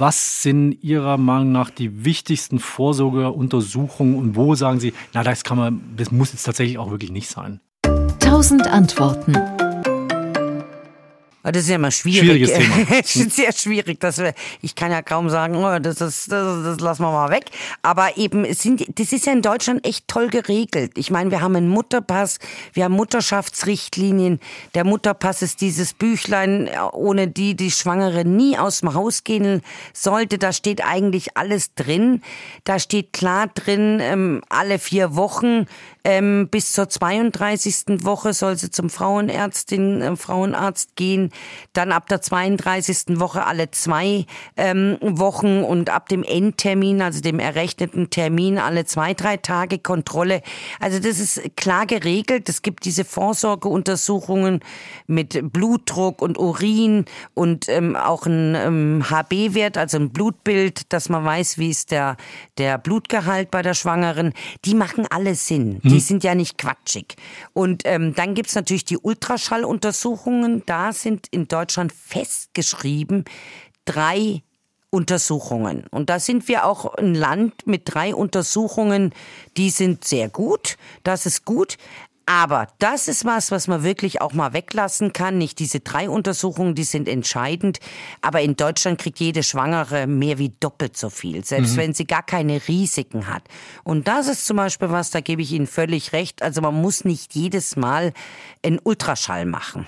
Was sind Ihrer Meinung nach die wichtigsten Vorsorgeuntersuchungen und wo sagen Sie, na, das kann man, das muss jetzt tatsächlich auch wirklich nicht sein? Tausend Antworten. Ah, das ist ja immer schwierig. Schwieriges Thema. Sehr schwierig. Dass wir, ich kann ja kaum sagen, oh, das, ist, das, das lassen wir mal weg. Aber eben, es sind, das ist ja in Deutschland echt toll geregelt. Ich meine, wir haben einen Mutterpass, wir haben Mutterschaftsrichtlinien. Der Mutterpass ist dieses Büchlein, ohne die die Schwangere nie aus dem Haus gehen sollte. Da steht eigentlich alles drin. Da steht klar drin, ähm, alle vier Wochen ähm, bis zur 32. Woche soll sie zum Frauenärztin, äh, Frauenarzt gehen. Dann ab der 32. Woche alle zwei ähm, Wochen und ab dem Endtermin, also dem errechneten Termin, alle zwei, drei Tage Kontrolle. Also das ist klar geregelt. Es gibt diese Vorsorgeuntersuchungen mit Blutdruck und Urin und ähm, auch ein ähm, HB-Wert, also ein Blutbild, dass man weiß, wie ist der, der Blutgehalt bei der Schwangeren. Die machen alle Sinn. Die sind ja nicht quatschig. Und ähm, dann gibt's natürlich die Ultraschalluntersuchungen. Da sind in Deutschland festgeschrieben drei Untersuchungen. Und da sind wir auch ein Land mit drei Untersuchungen, die sind sehr gut. Das ist gut. Aber das ist was, was man wirklich auch mal weglassen kann. Nicht diese drei Untersuchungen, die sind entscheidend. Aber in Deutschland kriegt jede Schwangere mehr wie doppelt so viel, selbst mhm. wenn sie gar keine Risiken hat. Und das ist zum Beispiel was, da gebe ich Ihnen völlig recht. Also man muss nicht jedes Mal einen Ultraschall machen.